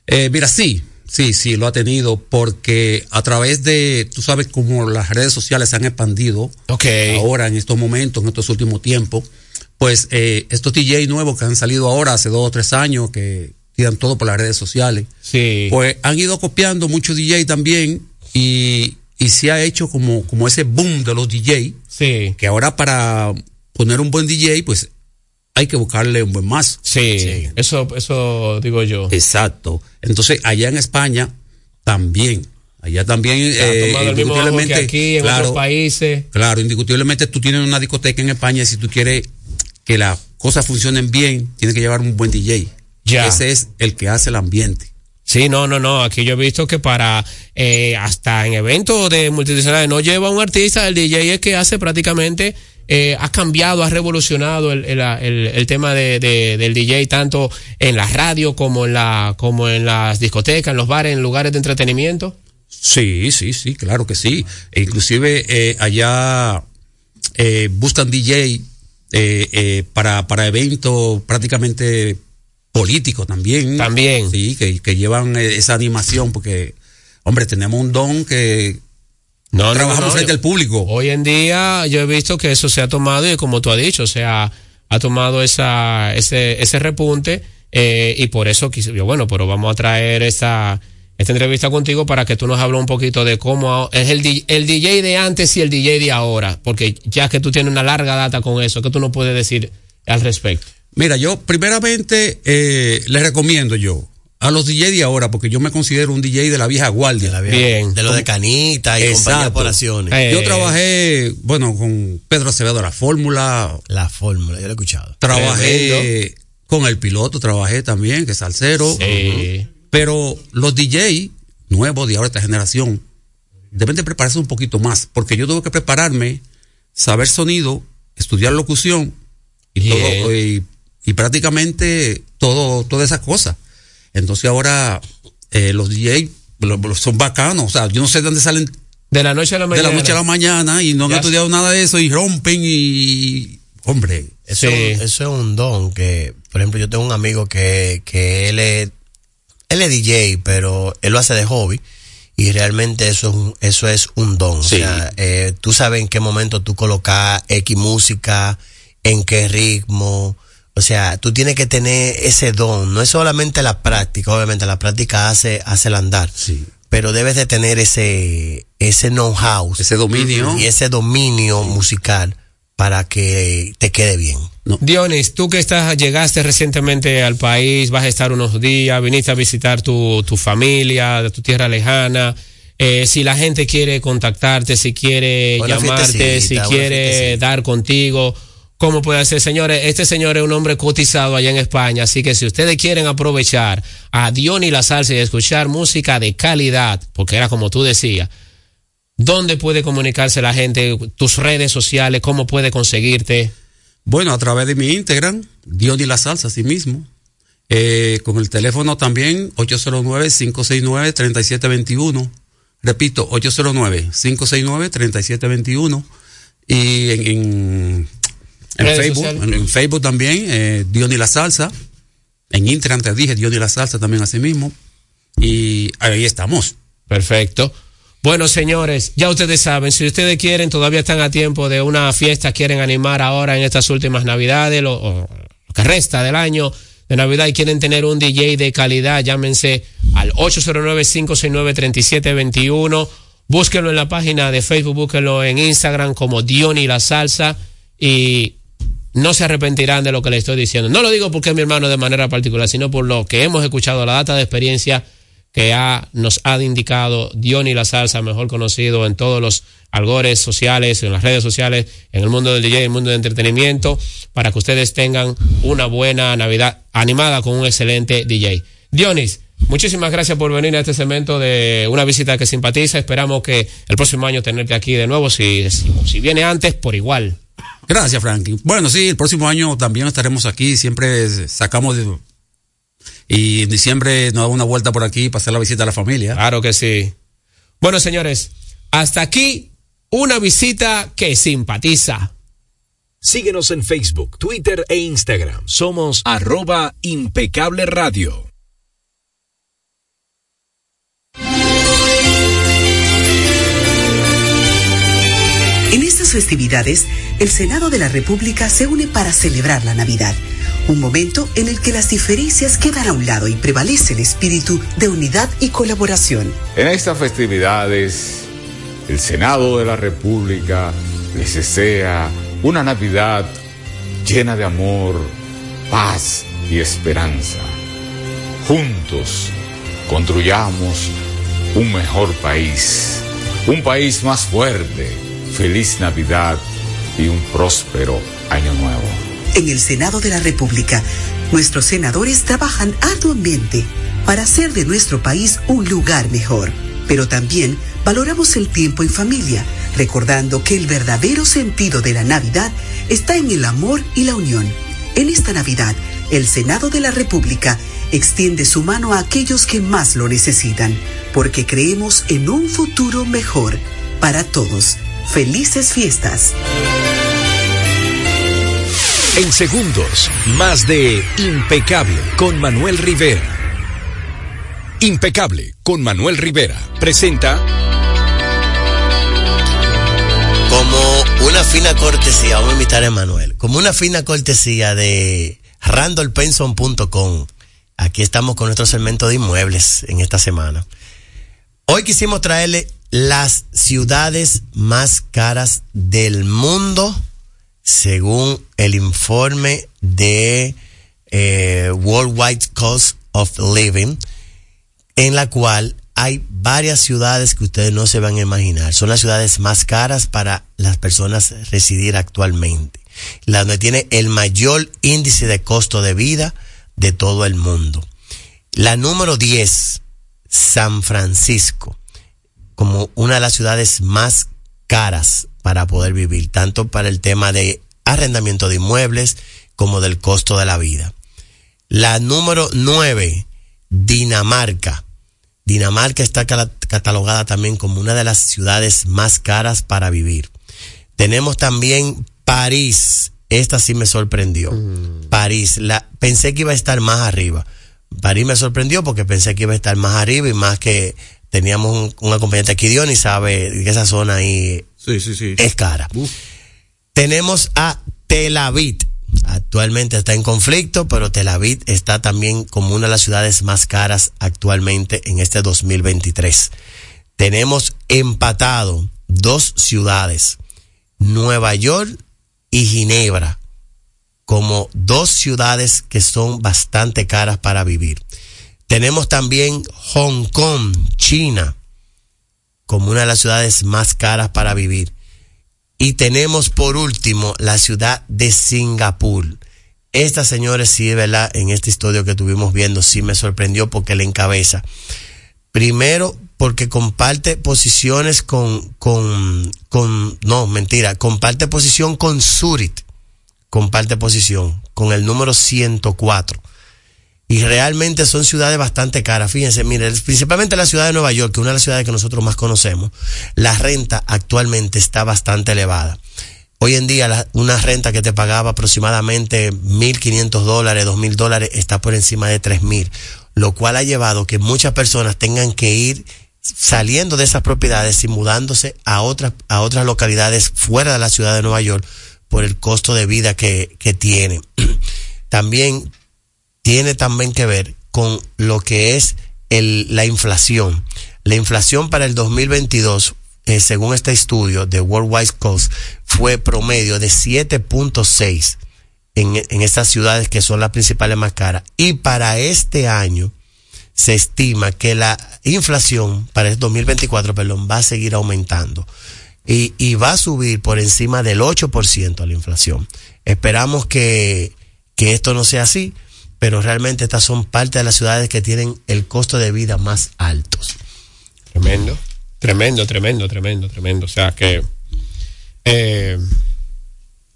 Eh, mira, sí, sí, sí, lo ha tenido porque a través de, tú sabes cómo las redes sociales se han expandido ahora en estos momentos, en estos últimos tiempos, pues eh, estos DJ nuevos que han salido ahora hace dos o tres años que tiran todo por las redes sociales, Sí. pues han ido copiando muchos DJ también y, y se ha hecho como, como ese boom de los DJ, Sí. que ahora para poner un buen DJ, pues hay que buscarle un buen mazo. Sí, Eso, eso digo yo. Exacto. Entonces, allá en España también. Allá también. Eh, indiscutiblemente, aquí, en claro, otros países. Claro, indiscutiblemente tú tienes una discoteca en España y si tú quieres que las cosas funcionen bien, tienes que llevar un buen DJ. Ya. Ese es el que hace el ambiente. Sí, no, no, no. Aquí yo he visto que para eh, hasta en eventos de multidisciplinares no lleva un artista, el DJ es que hace prácticamente eh, ha cambiado, ha revolucionado el, el, el- el tema de, de- del DJ tanto en la radio como en la como en las discotecas, en los bares, en lugares de entretenimiento. Sí, sí, sí, claro que sí. E inclusive eh, allá eh, buscan DJ eh, eh, para, para eventos prácticamente políticos también. También. Sí, que, que llevan esa animación porque, hombre, tenemos un don que No, no, trabajamos no, frente yo- al público. Hoy en día yo he visto que eso se ha tomado y como tú has dicho, o sea, ha tomado esa, ese, ese repunte eh, y por eso quise, yo, bueno, pero vamos a traer esta, esta entrevista contigo para que tú nos hables un poquito de cómo es el, el DJ de antes y el DJ de ahora, porque ya que tú tienes una larga data con eso, ¿qué tú nos puedes decir al respecto? Mira, yo primeramente eh, les recomiendo yo a los DJ de ahora, porque yo me considero un DJ de la vieja guardia. Bien. De lo de Canita y compañía por acciones. Eh. Yo trabajé, bueno, con Pedro Acevedo de la Fórmula. La fórmula, yo lo he escuchado. Trabajé con el piloto, trabajé también, que es salsero. Sí. Pero los DJ nuevos de ahora, esta generación, deben de prepararse un poquito más, porque yo tuve que prepararme, saber sonido, estudiar locución y Bien. todo, y, y prácticamente todo, todas esas cosas. Entonces ahora eh, los DJ lo- lo- son bacanos, o sea, yo no sé de dónde salen De la noche a la de mañana. la noche a la mañana y no han Ya. estudiado nada de eso y rompen y hombre, Eso, eso es un don que, por ejemplo, yo tengo un amigo que, que él es, él es DJ, pero él lo hace de hobby. Y realmente eso es un, eso es un don. O sea, eh, tú sabes en qué momento tú colocas X música, en qué ritmo. O sea, tú tienes que tener ese don. No es solamente la práctica, obviamente la práctica hace, hace el andar. Pero debes de tener ese, ese know-how. Ese dominio. Y ese dominio musical para que te quede bien. Dionis, tú que estás, llegaste recientemente al país, vas a estar unos días, viniste a visitar tu, tu familia, de tu tierra lejana. eh, si la gente quiere contactarte, si quiere llamarte, si quiere dar contigo, ¿cómo puede hacer? Señores, este señor es un hombre cotizado allá en España, así que si ustedes quieren aprovechar a Diony La Salsa y escuchar música de calidad, porque era como tú decías, ¿dónde puede comunicarse la gente? Tus redes sociales, ¿cómo puede conseguirte? Bueno, a través de mi Instagram, Diony La Salsa, así mismo. Eh, con el teléfono también, 809-569-3721. Repito, 809-569-3721. Y en, en Facebook, en Facebook también, eh, Diony La Salsa. En Instagram te dije, Diony La Salsa también así mismo. Y ahí estamos. Perfecto. Bueno, señores, ya ustedes saben, si ustedes quieren, todavía están a tiempo de una fiesta, quieren animar ahora en estas últimas Navidades, lo, o lo que resta del año de Navidad y quieren tener un DJ de calidad, llámense al 809-569-3721. Búsquenlo en la página de Facebook, búsquenlo en Instagram como Diony La Salsa y no se arrepentirán de lo que le estoy diciendo. No lo digo porque es mi hermano de manera particular, sino por lo que hemos escuchado, la data de experiencia que ha, nos ha indicado Diony La Salsa, mejor conocido en todos los algores sociales, en las redes sociales, en el mundo del DJ, en el mundo del entretenimiento, para que ustedes tengan una buena Navidad animada con un excelente DJ. Dionis, muchísimas gracias por venir a este segmento de una visita que simpatiza. Esperamos que el próximo año tenerte aquí de nuevo, si, si viene antes, por igual. Gracias, Frankie. Bueno, sí, el próximo año también estaremos aquí. Siempre sacamos de- y en diciembre nos da una vuelta por aquí para hacer la visita a la familia. Claro que sí. Bueno, señores, hasta aquí una visita que simpatiza. Síguenos en Facebook, Twitter e Instagram. Somos arroba impecable radio. Festividades, el Senado de la República se une para celebrar la Navidad, un momento en el que las diferencias quedan a un lado y prevalece el espíritu de unidad y colaboración. En estas festividades, el Senado de la República les desea una Navidad llena de amor, paz y esperanza. Juntos construyamos un mejor país, un país más fuerte. Feliz Navidad y un próspero año nuevo. En el Senado de la República, nuestros senadores trabajan arduamente para hacer de nuestro país un lugar mejor. Pero también valoramos el tiempo en familia, recordando que el verdadero sentido de la Navidad está en el amor y la unión. En esta Navidad, el Senado de la República extiende su mano a aquellos que más lo necesitan, porque creemos en un futuro mejor para todos. Felices fiestas. En segundos, más de Impecable con Manuel Rivera. Impecable con Manuel Rivera presenta Como una fina cortesía, vamos a invitar a Emanuel, como una fina cortesía de randolpenson.com. Aquí estamos con nuestro segmento de inmuebles en esta semana. Hoy quisimos traerle las ciudades más caras del mundo según el informe de eh, Worldwide Cost of Living, en la cual hay varias ciudades que ustedes no se van a imaginar. Son las ciudades más caras para las personas residir actualmente. La donde tiene el mayor índice de costo de vida de todo el mundo. La número 10, San Francisco, como una de las ciudades más caras para poder vivir, tanto para el tema de arrendamiento de inmuebles como del costo de la vida. La número 9, Dinamarca. Dinamarca está catalogada también como una de las ciudades más caras para vivir. Tenemos también París. Esta sí me sorprendió. París. La, pensé que iba a estar más arriba. París me sorprendió porque pensé que iba a estar más arriba y más que teníamos un, un acompañante aquí, sabe que esa zona ahí es cara. Tenemos a Tel Aviv. Actualmente está en conflicto, pero Tel Aviv está también como una de las ciudades más caras actualmente en este 2023. Tenemos empatado dos ciudades, Nueva York y Ginebra, como dos ciudades que son bastante caras para vivir. Tenemos también Hong Kong, China, como una de las ciudades más caras para vivir. Y tenemos por último la ciudad de Singapur. Esta, señores, sí, ¿verdad? En este estudio que estuvimos viendo, sí me sorprendió porque le encabeza. Primero, porque comparte posiciones con, con, con, no, mentira, comparte posición con Zurich. Comparte posición con el número 104 y realmente son ciudades bastante caras. Fíjense, miren, principalmente la ciudad de Nueva York, que es una de las ciudades que nosotros más conocemos, la renta actualmente está bastante elevada. Hoy en día una renta que te pagaba aproximadamente 1.500 dólares, 2.000 dólares, está por encima de 3.000, lo cual ha llevado que muchas personas tengan que ir saliendo de esas propiedades y mudándose a otras, a otras localidades fuera de la ciudad de Nueva York por el costo de vida que, que tiene. También tiene también que ver con lo que es la inflación. La inflación para el 2022, eh, según este estudio de Worldwide Cost, fue promedio de 7.6 en, en estas ciudades que son las principales más caras. Y para este año se estima que la inflación para el 2024, perdón, va a seguir aumentando. Y, y va a subir por encima del 8% la inflación. Esperamos que esto no sea así pero realmente estas son parte de las ciudades que tienen el costo de vida más altos. Tremendo, tremendo, tremendo, tremendo, tremendo. O sea que eh,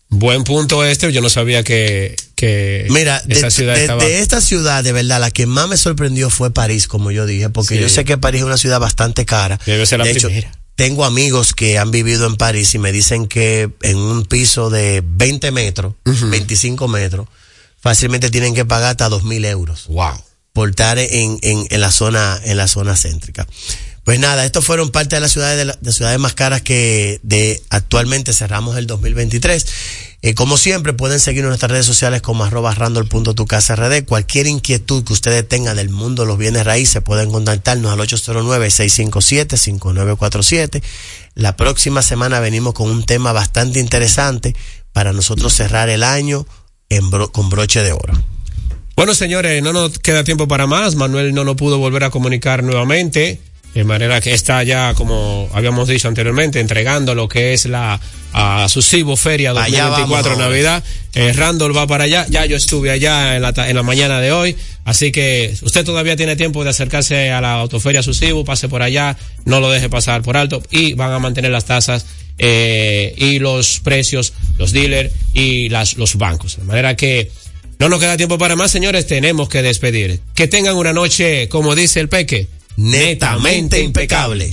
buen punto este. Yo no sabía que, que Mira, esa de, ciudad estaba... de, esta ciudad, de verdad, la que más me sorprendió fue París, como yo dije, porque sí. yo sé que París es una ciudad bastante cara. Debe ser la de primera. Hecho, tengo amigos que han vivido en París y me dicen que en un piso de 20 metros, uh -huh. 25 metros, fácilmente tienen que pagar hasta dos mil euros. Wow. Por estar en, en, en, la zona, en la zona céntrica. Pues nada, estos fueron parte de las ciudades, de, la, de ciudades más caras que de actualmente cerramos el 2023. Eh, como siempre, pueden seguirnos en nuestras redes sociales como arroba randall.tucasrd. Cualquier inquietud que ustedes tengan del mundo de los bienes raíces, pueden contactarnos al 809-657-5947. La próxima semana venimos con un tema bastante interesante para nosotros cerrar el año en bro con broche de oro. Bueno, señores, no nos queda tiempo para más. Manuel no nos pudo volver a comunicar nuevamente. De manera que está ya, como habíamos dicho anteriormente, entregando lo que es la a Susivo Feria 2024 Navidad. Eh, Randall va para allá. Ya yo estuve allá en la, en la mañana de hoy. Así que usted todavía tiene tiempo de acercarse a la autoferia Susivo, pase por allá, no lo deje pasar por alto y van a mantener las tasas eh, y los precios, los dealers y las, los bancos. De manera que no nos queda tiempo para más, señores, tenemos que despedir. Que tengan una noche, como dice el Peque, netamente impecable.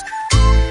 Podcast.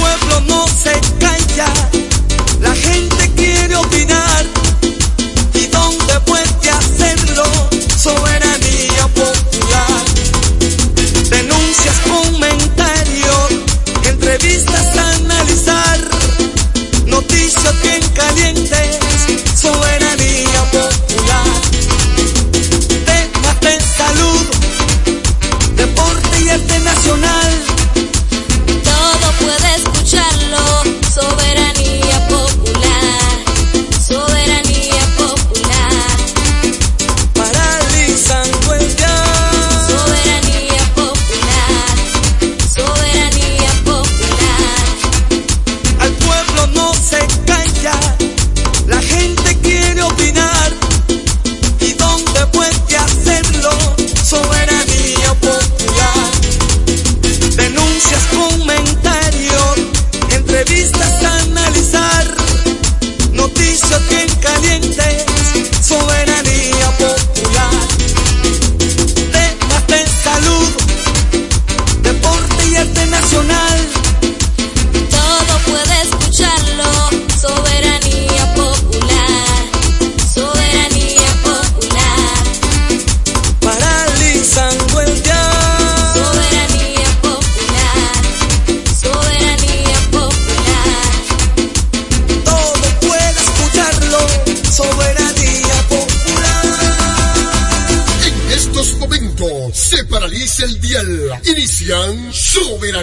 Pueblo no se calla, la gente quiere opinar. ¿Y dónde puede hacerlo? Soberanía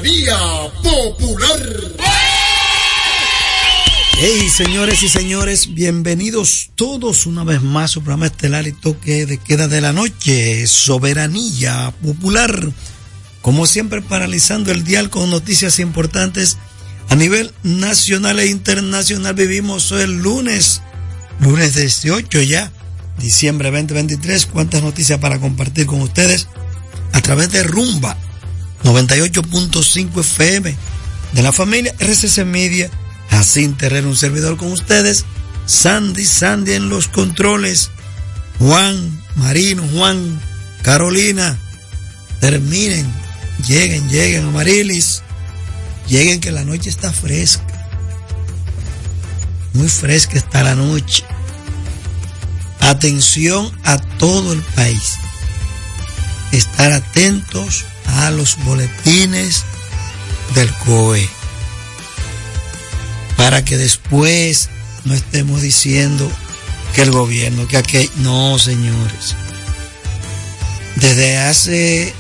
Soberanía Popular. Hey, señores y señores, bienvenidos todos una vez más a su programa estelar y toque de queda de la noche, Soberanía Popular. Como siempre, paralizando el dial con noticias importantes a nivel nacional e internacional. Vivimos hoy el lunes, lunes 18 ya, diciembre 2023. ¿Cuántas noticias para compartir con ustedes? A través de Rumba 98.5 FM de la familia RCC Media. Así Terrero, un servidor con ustedes. Sandy, Sandy en los controles. Juan, Marino, Juan, Carolina. Terminen, lleguen, lleguen, Amarilis. Lleguen que la noche está fresca. Muy fresca está la noche. Atención a todo el país. Estar atentos a los boletines del COE para que después no estemos diciendo que el gobierno, que aquel... No, señores. Desde hace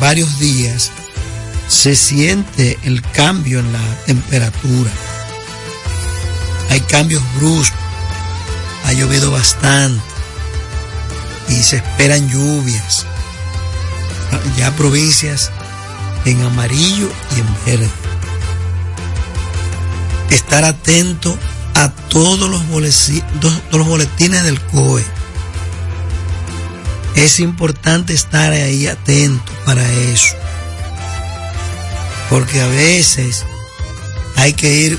varios días se siente el cambio en la temperatura. Hay cambios bruscos. Ha llovido bastante. Y se esperan lluvias. Ya provincias en amarillo y en verde estar atento a todos los, boletines, del COE. Es importante estar ahí atento para eso. Porque a veces hay que ir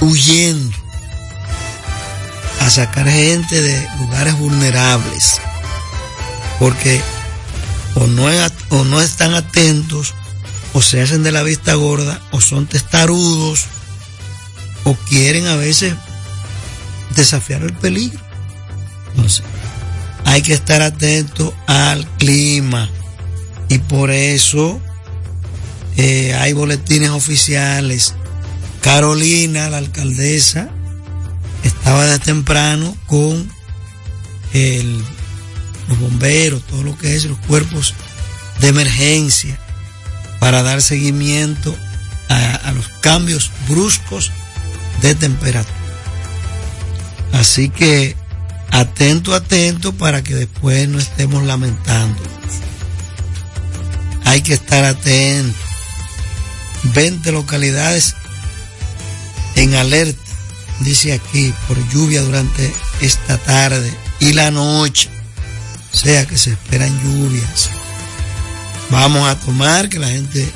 huyendo a sacar gente de lugares vulnerables. Porque o no, o no están atentos, o se hacen de la vista gorda, o son testarudos, o quieren a veces desafiar el peligro. Entonces, hay que estar atento al clima y por eso eh, hay boletines oficiales. Carolina, la alcaldesa, estaba de temprano con el, los bomberos, todo lo que es los cuerpos de emergencia para dar seguimiento a, los cambios bruscos de temperatura. Así que atento, atento para que después no estemos lamentando. Hay que estar atento. 20 localidades en alerta, dice aquí, por lluvia durante esta tarde y la noche. O sea que se esperan lluvias. Vamos a tomar que la gente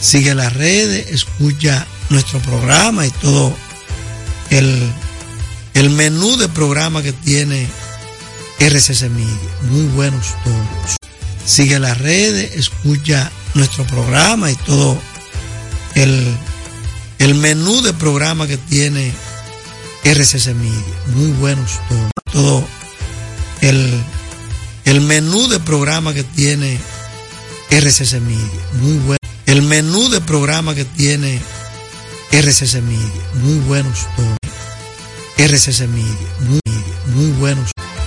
sigue las redes, escucha nuestro programa y todo el, el menú de programa que tiene RCC Media. Muy buenos todos. Sigue las redes, escucha nuestro programa y todo el, el menú de programa que tiene RCC Media. Muy buenos todos. Todo el, el menú de programa que tiene RCC Media. Muy bueno. El menú de programa que tiene RCC Media. Muy buenos todos. RCC Media. Muy, muy buenos